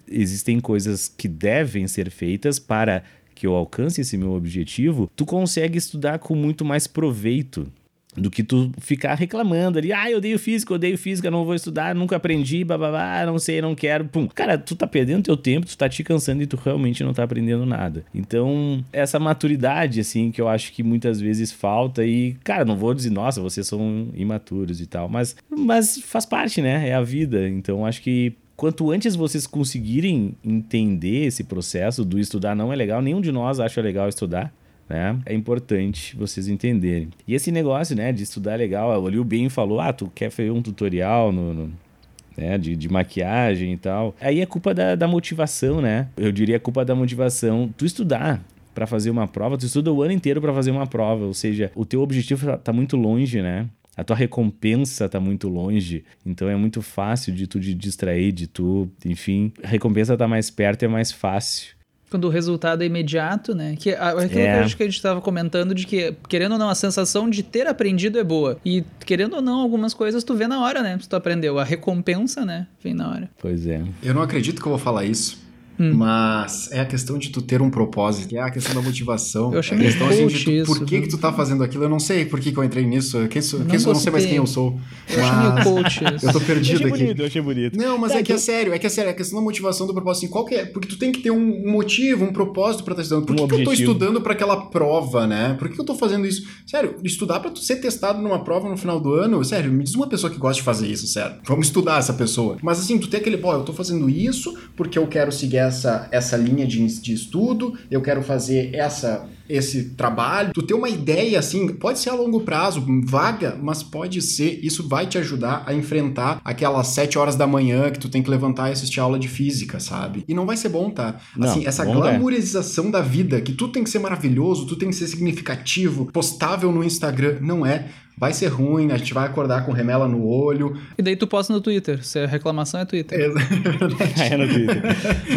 existem coisas que devem ser feitas para que eu alcance esse meu objetivo, tu consegue estudar com muito mais proveito do que tu ficar reclamando ali, ah, eu odeio física, eu odeio física, não vou estudar, nunca aprendi, bababá, não sei, não quero, pum. Cara, tu tá perdendo teu tempo, tu tá te cansando e tu realmente não tá aprendendo nada. Então, essa maturidade, assim, que eu acho que muitas vezes falta e, cara, não vou dizer, nossa, vocês são imaturos e tal, mas, mas faz parte, né? É a vida. Então, acho que quanto antes vocês conseguirem entender esse processo do estudar não é legal, nenhum de nós acha legal estudar. Né? É importante vocês entenderem. E esse negócio, né, de estudar é legal, ali o Ben falou: ah, tu quer fazer um tutorial no, no né, de, de, maquiagem e tal. Aí é culpa da, da motivação, né? Eu diria culpa da motivação. Tu estudar para fazer uma prova, tu estuda o ano inteiro para fazer uma prova, ou seja, o teu objetivo tá, tá muito longe, né? a tua recompensa tá muito longe, então é muito fácil de tu te distrair, de tu, enfim, a recompensa tá mais perto e é mais fácil. Quando o resultado é imediato, né? Que aquilo é. que a gente estava comentando de que, querendo ou não, a sensação de ter aprendido é boa. E querendo ou não, algumas coisas tu vê na hora, né? Se tu aprendeu. A recompensa, né? Vem na hora. Pois é. Eu não acredito que eu vou falar isso. Hum. Mas é a questão de tu ter um propósito, é a questão da motivação. Eu achei é a questão assim, de tu, isso, por que, que tu tá fazendo aquilo. Eu não sei por que, que eu entrei nisso. Quem sou, quem sou, eu não sei mais quem eu sou. Eu mas... achei meio coach isso. Eu tô perdido eu achei aqui. Bonito, eu achei bonito. Não, mas tá, é que, que é sério, é que é sério, é a questão da motivação do propósito. Assim, qual que é? Porque tu tem que ter um motivo, um propósito pra estar estudando. Por um que, que eu tô estudando para aquela prova, né? Por que, que eu tô fazendo isso? Sério, estudar para tu ser testado numa prova no final do ano, sério, me diz uma pessoa que gosta de fazer isso, sério. Vamos estudar essa pessoa. Mas assim, tu tem aquele, pô, eu tô fazendo isso porque eu quero seguir essa, essa linha de, de estudo, eu quero fazer essa esse trabalho, tu ter uma ideia assim, pode ser a longo prazo, vaga, mas pode ser, isso vai te ajudar a enfrentar aquelas sete horas da manhã que tu tem que levantar e assistir aula de física, sabe? E não vai ser bom, tá? Não, assim, essa glamorização é. da vida, que tu tem que ser maravilhoso, tu tem que ser significativo, postável no Instagram, não é vai ser ruim, a gente vai acordar com remela no olho. E daí tu posta no Twitter, se a reclamação é Twitter. É, é no Twitter.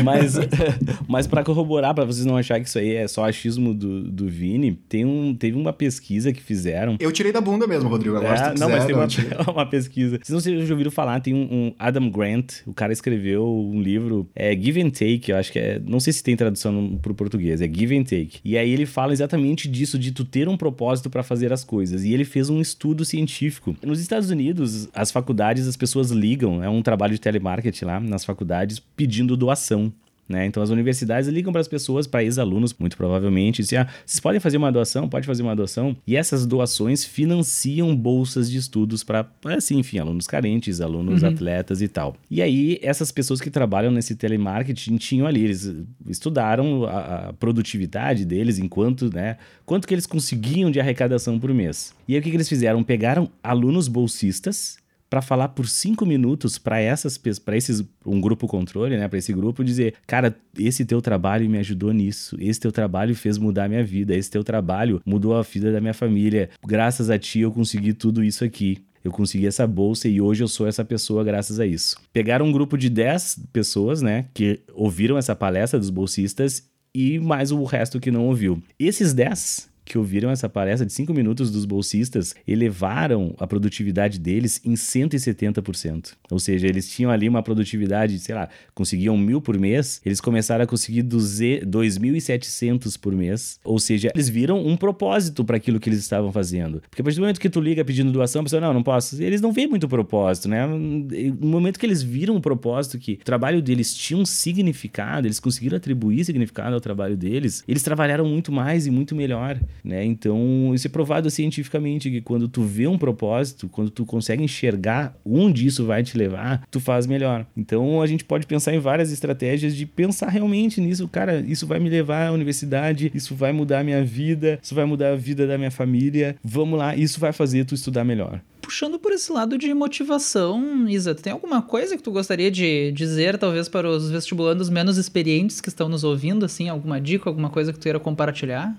mas mas para corroborar, para vocês não acharem que isso aí é só achismo do, do Vini, tem um, teve uma pesquisa que fizeram. Eu tirei da bunda mesmo, Rodrigo, agora é, Não, quiser, mas tem uma, uma pesquisa. Vocês não já ouviram falar, tem um, um, Adam Grant, o cara escreveu um livro, é Give and Take, eu acho que é, não sei se tem tradução pro português, é Give and Take. E aí ele fala exatamente disso, de tu ter um propósito para fazer as coisas. E ele fez um estudo científico. Nos Estados Unidos, as faculdades, as pessoas ligam, é um trabalho de telemarketing lá nas faculdades, pedindo doação. Né? Então as universidades ligam para as pessoas, para ex-alunos, muito provavelmente, e dizem: ah, vocês podem fazer uma doação, pode fazer uma doação. E essas doações financiam bolsas de estudos para, assim, enfim, alunos carentes, alunos uhum. atletas e tal. E aí, essas pessoas que trabalham nesse telemarketing tinham ali, eles estudaram a, a produtividade deles, enquanto, né? Quanto que eles conseguiam de arrecadação por mês. E aí o que, que eles fizeram? Pegaram alunos bolsistas para falar por cinco minutos para essas para esses um grupo controle, né, para esse grupo dizer, cara, esse teu trabalho me ajudou nisso, esse teu trabalho fez mudar minha vida, esse teu trabalho mudou a vida da minha família, graças a ti eu consegui tudo isso aqui. Eu consegui essa bolsa e hoje eu sou essa pessoa graças a isso. Pegaram um grupo de 10 pessoas, né, que ouviram essa palestra dos bolsistas e mais o resto que não ouviu. Esses 10 que ouviram essa palestra de cinco minutos dos bolsistas elevaram a produtividade deles em 170%. Ou seja, eles tinham ali uma produtividade, sei lá, conseguiam mil por mês, eles começaram a conseguir 2.700 por mês. Ou seja, eles viram um propósito para aquilo que eles estavam fazendo. Porque a partir do momento que tu liga pedindo doação, a pessoa, não, não posso. Eles não veem muito propósito, né? No momento que eles viram um propósito, que o trabalho deles tinha um significado, eles conseguiram atribuir significado ao trabalho deles, eles trabalharam muito mais e muito melhor, né? Então, isso é provado cientificamente que quando tu vê um propósito, quando tu consegue enxergar onde isso vai te levar, tu faz melhor. Então, a gente pode pensar em várias estratégias de pensar realmente nisso, cara, isso vai me levar à universidade, isso vai mudar a minha vida, isso vai mudar a vida da minha família. Vamos lá, isso vai fazer tu estudar melhor puxando por esse lado de motivação, Isa, tem alguma coisa que tu gostaria de dizer, talvez, para os vestibulandos menos experientes que estão nos ouvindo, assim, alguma dica, alguma coisa que tu queira compartilhar?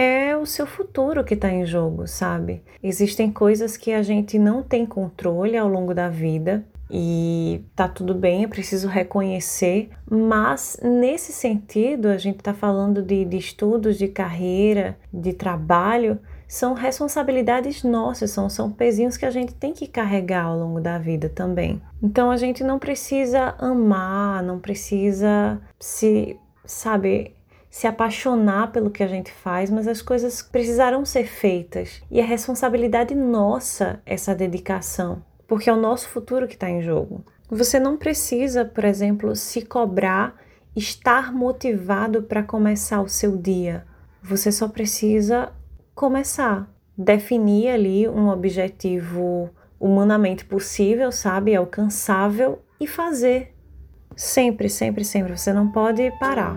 É o seu futuro que está em jogo, sabe? Existem coisas que a gente não tem controle ao longo da vida e tá tudo bem, é preciso reconhecer, mas nesse sentido, a gente está falando de, de estudos, de carreira, de trabalho são responsabilidades nossas, são, são pezinhos que a gente tem que carregar ao longo da vida também. Então a gente não precisa amar, não precisa se, sabe, se apaixonar pelo que a gente faz, mas as coisas precisarão ser feitas. E é responsabilidade nossa essa dedicação, porque é o nosso futuro que está em jogo. Você não precisa, por exemplo, se cobrar estar motivado para começar o seu dia. Você só precisa começar, definir ali um objetivo humanamente possível, sabe, alcançável e fazer. Sempre, sempre, sempre. Você não pode parar.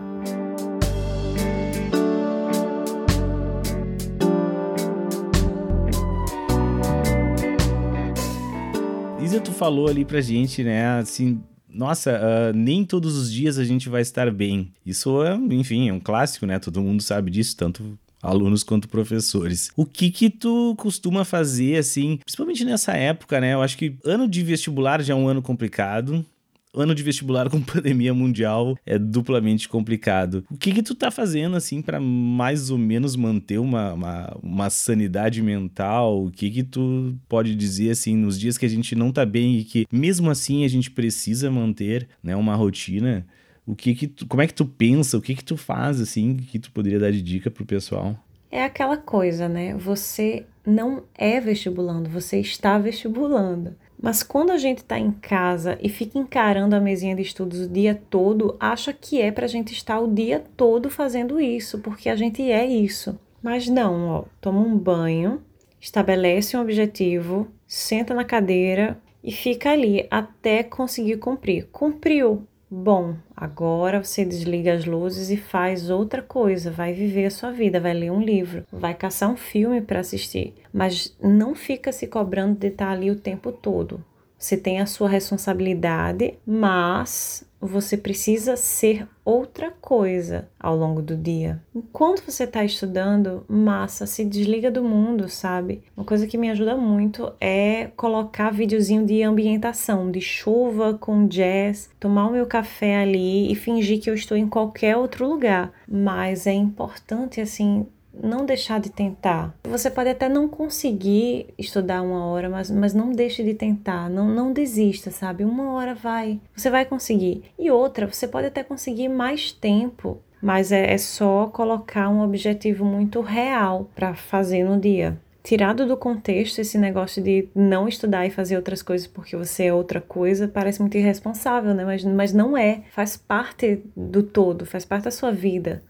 Falou ali pra gente, né, assim, nossa, uh, nem todos os dias a gente vai estar bem. Isso é, enfim, é um clássico, né? Todo mundo sabe disso, tanto alunos quanto professores. O que que tu costuma fazer assim, principalmente nessa época, né? Eu acho que ano de vestibular já é um ano complicado. Ano de vestibular com pandemia mundial é duplamente complicado. O que que tu tá fazendo, assim, para mais ou menos manter uma, uma, uma, sanidade mental? O que que tu pode dizer, assim, nos dias que a gente não tá bem e que mesmo assim a gente precisa manter, né, uma rotina? o que que tu, como é que tu pensa, o que que tu faz assim, que tu poderia dar de dica pro pessoal? É aquela coisa, né? Você não é vestibulando, você está vestibulando. Mas quando a gente está em casa e fica encarando a mesinha de estudos o dia todo, acha que é para a gente estar o dia todo fazendo isso, porque a gente é isso. Mas não, ó, toma um banho, estabelece um objetivo, senta na cadeira e fica ali até conseguir cumprir. Cumpriu, Bom, agora você desliga as luzes e faz outra coisa, vai viver a sua vida, vai ler um livro, vai caçar um filme para assistir, mas não fica se cobrando de estar ali o tempo todo. Você tem a sua responsabilidade, mas você precisa ser outra coisa ao longo do dia. Enquanto você está estudando, massa, se desliga do mundo, sabe? Uma coisa que me ajuda muito é colocar videozinho de ambientação, de chuva com jazz, tomar o meu café ali e fingir que eu estou em qualquer outro lugar. Mas é importante, assim, não deixar de tentar. Você pode até não conseguir estudar uma hora, mas, mas não deixe de tentar, não, não desista, sabe? Uma hora vai, você vai conseguir. E outra, você pode até conseguir mais tempo, mas é, é só colocar um objetivo muito real para fazer no dia. Tirado do contexto, esse negócio de não estudar e fazer outras coisas porque você é outra coisa parece muito irresponsável, né? Mas, mas não é. Faz parte do todo, faz parte da sua vida.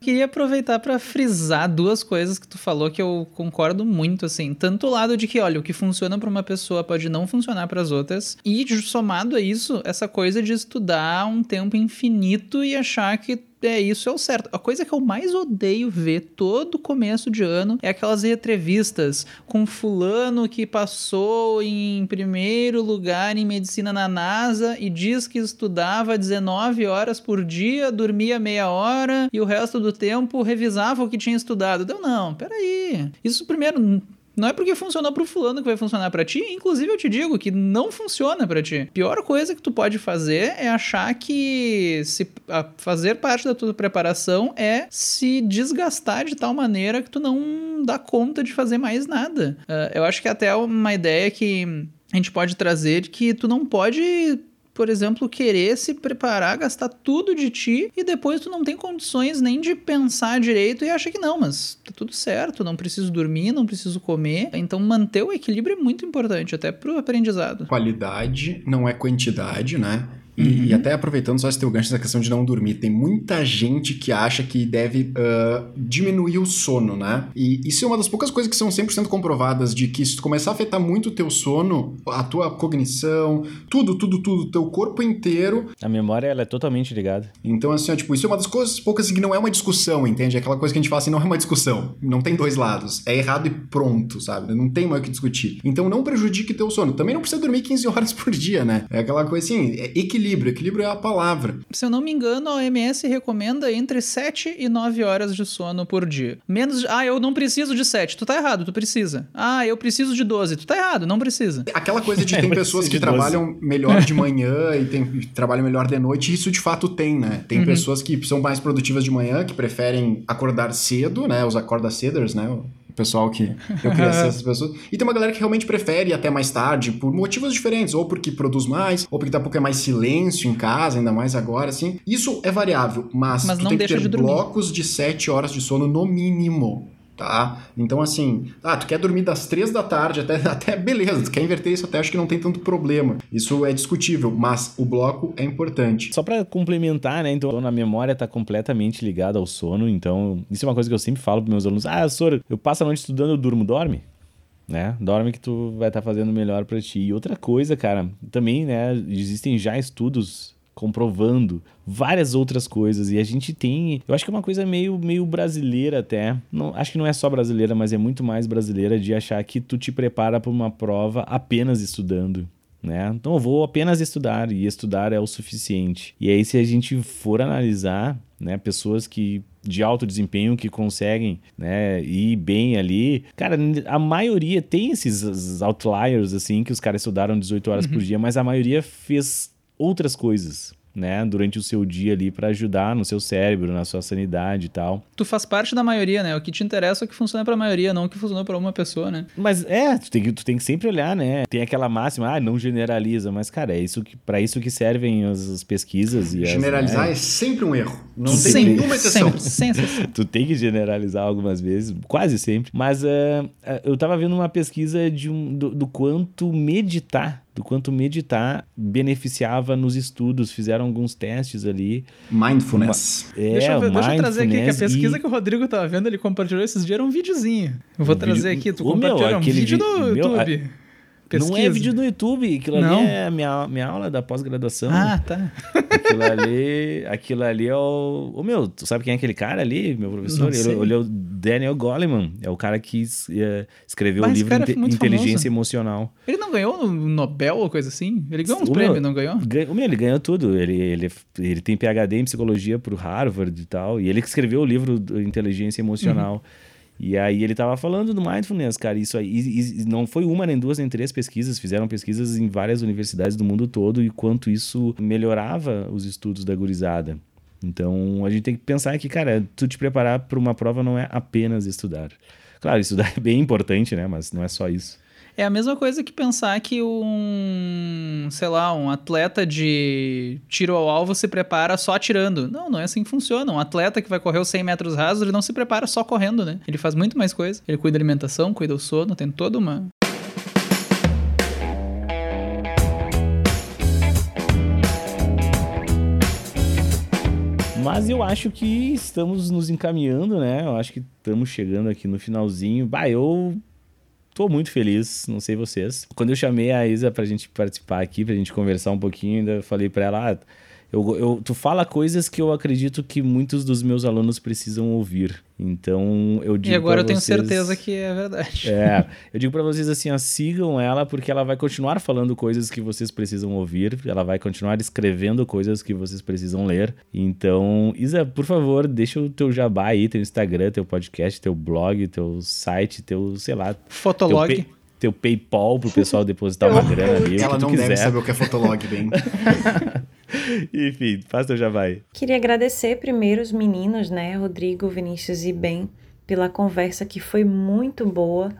Queria aproveitar para frisar duas coisas que tu falou que eu concordo muito, assim. Tanto o lado de que, olha, o que funciona para uma pessoa pode não funcionar para as outras. E somado a isso, essa coisa de estudar um tempo infinito e achar que é isso é o certo. A coisa que eu mais odeio ver todo começo de ano é aquelas entrevistas com fulano que passou em primeiro lugar em medicina na NASA e diz que estudava 19 horas por dia, dormia meia hora e o resto do tempo revisava o que tinha estudado. Então, não, peraí. Isso primeiro Não é porque funcionou pro fulano que vai funcionar para ti. Inclusive, eu te digo que não funciona para ti. Pior coisa que tu pode fazer é achar que se fazer parte da tua preparação é se desgastar de tal maneira que tu não dá conta de fazer mais nada. Uh, eu acho que até uma ideia que a gente pode trazer que tu não pode por exemplo, querer se preparar, gastar tudo de ti e depois tu não tem condições nem de pensar direito e acha que não, mas tá tudo certo, não preciso dormir, não preciso comer. Então manter o equilíbrio é muito importante até pro aprendizado. Qualidade não é quantidade, né? E, uhum. e, até aproveitando só esse teu gancho dessa questão de não dormir, tem muita gente que acha que deve uh, diminuir o sono, né? E isso é uma das poucas coisas que são 100% comprovadas de que se tu começar a afetar muito o teu sono, a tua cognição, tudo, tudo, tudo, teu corpo inteiro... A memória, ela é totalmente ligada. Então, assim, ó, tipo, isso é uma das coisas poucas que não é uma discussão, entende? Aquela coisa que a gente fala assim, não é uma discussão, não tem dois lados, é errado e pronto, sabe? Não tem mais o que discutir. Então, não prejudique teu sono. Também não precisa dormir 15 horas por dia, né? É aquela coisa assim, é equilíbrio equilíbrio. Equilíbrio é a palavra. Se eu não me engano, a OMS recomenda entre 7 e 9 horas de sono por dia. Menos. Ah, eu não preciso de 7. Tu tá errado, tu precisa. Ah, eu preciso de 12. Tu tá errado, não precisa. Aquela coisa de tem pessoas que trabalham melhor de manhã e tem, trabalham melhor de noite, isso de fato tem, né? Tem uhum. pessoas que são mais produtivas de manhã, que preferem acordar cedo, né? Os acorda ceders, né? Pessoal que eu queria ser essas pessoas. E tem uma galera que realmente prefere ir até mais tarde por motivos diferentes, ou porque produz mais, ou porque daqui a pouco é mais silêncio em casa, ainda mais agora, assim. Isso é variável, mas, mas tu tem que ter de blocos de 7 horas de sono no mínimo tá? Então, assim, ah, tu quer dormir das três da tarde até, até beleza, tu quer inverter isso até acho que não tem tanto problema. Isso é discutível, mas o bloco é importante. Só para complementar, né? Então, a memória tá completamente ligada ao sono, então isso é uma coisa que eu sempre falo para meus alunos: ah, Sora, eu passo a noite estudando, eu durmo, dorme né? Dorme que tu vai estar tá fazendo melhor para ti. E outra coisa, cara, também, né, existem já estudos comprovando várias outras coisas. E a gente tem. Eu acho que é uma coisa meio, meio brasileira até. Não, acho que não é só brasileira, mas é muito mais brasileira de achar que tu te prepara para uma prova apenas estudando. Né? Então eu vou apenas estudar e estudar é o suficiente. E aí, se a gente for analisar, né, pessoas que de alto desempenho que conseguem, né, ir bem ali. Cara, a maioria tem esses outliers assim que os caras estudaram 18 horas uhum. por dia, mas a maioria fez outras coisas. Né, durante o seu dia ali para ajudar no seu cérebro, na sua sanidade e tal. Tu faz parte da maioria, né? O que te interessa é o que funciona para a maioria, não o que funcionou para uma pessoa, né? Mas é, tu tem, que, tu tem que sempre olhar, né? Tem aquela máxima, ah, não generaliza, mas cara, é isso que para isso que servem as, as pesquisas e Generalizar as, né? é sempre um erro. Não tem sempre, nenhuma exceção. Sempre, sempre. tu tem que generalizar algumas vezes, quase sempre. Mas uh, eu tava vendo uma pesquisa de um, do, do quanto meditar do quanto meditar beneficiava nos estudos. Fizeram alguns testes ali. Mindfulness. Uma, é, deixa, eu, deixa eu trazer aqui que a pesquisa e... que o Rodrigo tava vendo, ele compartilhou esses dias, era um videozinho. Eu vou trazer vídeo... aqui, tu compartilhou um vídeo no YouTube. Pesquisa. Não é vídeo no YouTube, aquilo não. ali é minha, minha aula da pós-graduação. Ah, tá. Aquilo ali, aquilo ali é o. Ô meu, tu sabe quem é aquele cara ali, meu professor? Ele, ele, é o Daniel Goleman, é o cara que é, escreveu Mas o livro Inte Inteligência famoso. Emocional. Ele não ganhou no Nobel ou coisa assim? Ele ganhou uns prêmios, não ganhou? Ganha, meu, ele ganhou tudo. Ele, ele, ele tem PhD em psicologia pro Harvard e tal. E ele que escreveu o livro Inteligência Emocional. Uhum. E aí ele tava falando do mindfulness, cara, isso aí. E, e não foi uma, nem duas, nem três pesquisas, fizeram pesquisas em várias universidades do mundo todo e quanto isso melhorava os estudos da gurizada. Então a gente tem que pensar que, cara, tu te preparar para uma prova não é apenas estudar. Claro, estudar é bem importante, né? Mas não é só isso. É a mesma coisa que pensar que um, sei lá, um atleta de tiro ao alvo se prepara só atirando. Não, não é assim que funciona. Um atleta que vai correr os 100 metros rasos, ele não se prepara só correndo, né? Ele faz muito mais coisa. Ele cuida da alimentação, cuida do sono, tem toda uma, Mas eu acho que estamos nos encaminhando, né? Eu acho que estamos chegando aqui no finalzinho. Bah, eu tô muito feliz, não sei vocês. Quando eu chamei a Isa pra gente participar aqui, pra gente conversar um pouquinho, ainda falei pra ela, ah, eu, eu, tu fala coisas que eu acredito que muitos dos meus alunos precisam ouvir. Então eu digo. E agora eu vocês, tenho certeza que é verdade. É, eu digo para vocês assim: ó, sigam ela porque ela vai continuar falando coisas que vocês precisam ouvir, ela vai continuar escrevendo coisas que vocês precisam ler. Então, Isa, por favor, deixa o teu jabá aí, teu Instagram, teu podcast, teu blog, teu site, teu, sei lá. Fotolog. Teu, teu PayPal pro pessoal depositar uma grana ali. Ela não quiser. deve saber o que é Fotolog, bem. Enfim, faz teu jabá Queria agradecer primeiro os meninos, né, Rodrigo, Vinícius e Ben, pela conversa que foi muito boa.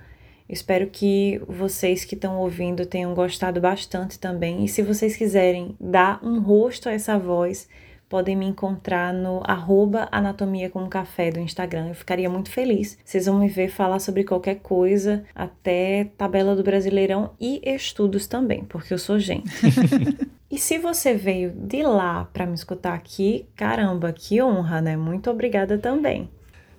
Espero que vocês que estão ouvindo tenham gostado bastante também. E se vocês quiserem dar um rosto a essa voz, podem me encontrar no arroba anatomia com café do Instagram. Eu ficaria muito feliz. Vocês vão me ver falar sobre qualquer coisa, até tabela do Brasileirão e estudos também, porque eu sou gente. e se você veio de lá para me escutar aqui, caramba, que honra, né? Muito obrigada também.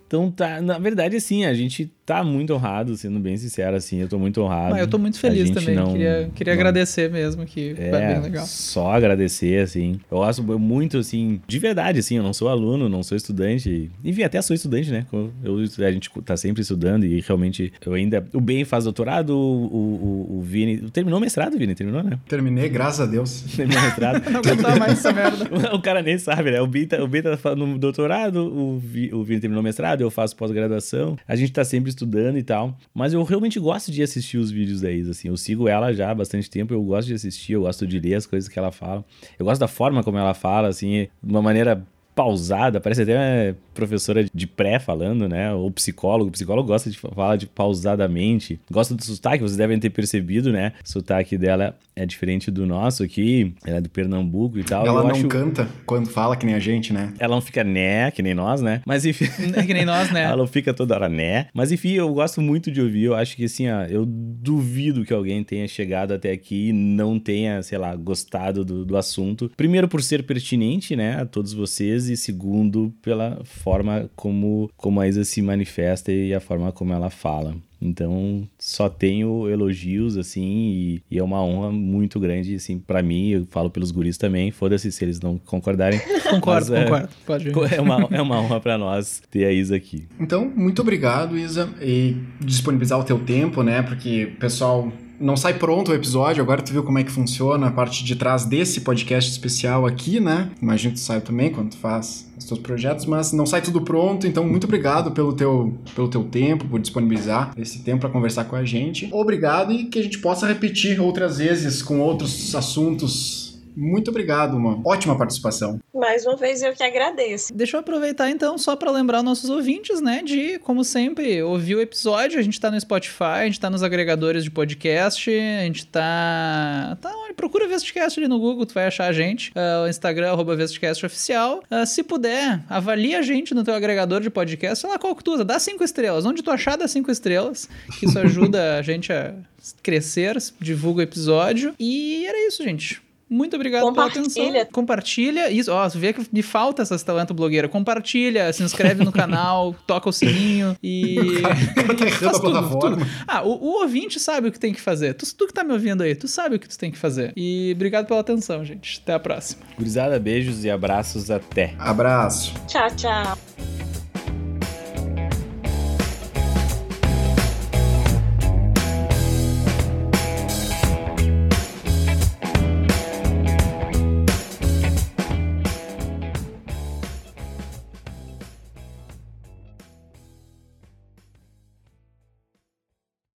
Então tá, na verdade, assim, a gente tá muito honrado, sendo bem sincero, assim, eu tô muito honrado. Ah, eu tô muito feliz também, não, queria, queria não... agradecer mesmo, que é, foi bem legal. Só agradecer, assim, eu gosto muito, assim, de verdade, assim, eu não sou aluno, não sou estudante, enfim, até sou estudante, né, eu, a gente tá sempre estudando e realmente eu ainda, o Ben faz doutorado, o, o, o Vini, terminou o mestrado, Vini, terminou, né? Terminei, graças a Deus. Terminou o mestrado. não aguentar mais essa merda. o cara nem sabe, né, o Ben tá, o ben tá no doutorado, o, Vi, o Vini terminou o mestrado, eu faço pós-graduação, a gente tá sempre estudando e tal. Mas eu realmente gosto de assistir os vídeos da Isa, assim. Eu sigo ela já há bastante tempo, eu gosto de assistir, eu gosto de ler as coisas que ela fala. Eu gosto da forma como ela fala, assim, de uma maneira pausada, parece até professora de pré falando, né? Ou psicólogo. O psicólogo gosta de falar de pausadamente. Gosta do sotaque, vocês devem ter percebido, né? O sotaque dela é diferente do nosso aqui. Ela é do Pernambuco e tal. Ela Eu não acho... canta quando fala, que nem a gente, né? Ela não fica né, que nem nós, né? Mas enfim. que nem nós, né? Ela não fica toda hora né. Mas enfim, eu gosto muito de ouvir. Eu acho que assim, ó, eu duvido que alguém tenha chegado até aqui e não tenha, sei lá, gostado do, do assunto. Primeiro, por ser pertinente, né, a todos vocês. E segundo, pela forma como, como a Isa se manifesta e a forma como ela fala. Então, só tenho elogios, assim, e, e é uma honra muito grande, assim, para mim, eu falo pelos guris também, foda-se se eles não concordarem. concordo, mas, concordo, é, pode vir. É uma, é uma honra para nós ter a Isa aqui. Então, muito obrigado, Isa, e disponibilizar o teu tempo, né, porque o pessoal não sai pronto o episódio, agora tu viu como é que funciona a parte de trás desse podcast especial aqui, né? Imagino que tu sai também quando tu faz os teus projetos, mas não sai tudo pronto, então muito obrigado pelo teu, pelo teu tempo, por disponibilizar esse tempo para conversar com a gente. Obrigado e que a gente possa repetir outras vezes com outros assuntos muito obrigado, uma ótima participação. Mais uma vez eu que agradeço. Deixa eu aproveitar então só para lembrar nossos ouvintes, né, de como sempre ouvir o episódio. A gente tá no Spotify, a gente tá nos agregadores de podcast, a gente tá tá procura Vestcast ali no Google, tu vai achar a gente. Uh, o Instagram arroba Vestcast oficial. Uh, se puder, avalie a gente no teu agregador de podcast, sei lá qual que tu usa, dá cinco estrelas. Onde tu achar dá cinco estrelas, que isso ajuda a gente a crescer, divulga o episódio. E era isso, gente. Muito obrigado pela atenção. Compartilha. Isso, ó, vê que me falta essas talento blogueira. Compartilha, se inscreve no canal, toca o sininho e. Tá errando a plataforma. Tudo. Ah, o, o, ouvinte sabe o que tem que fazer. Tu, tu que tá me ouvindo aí, tu sabe o que tu tem que fazer. E obrigado pela atenção, gente. Até a próxima. Gurizada, beijos e abraços. Até. Abraço. Tchau, tchau.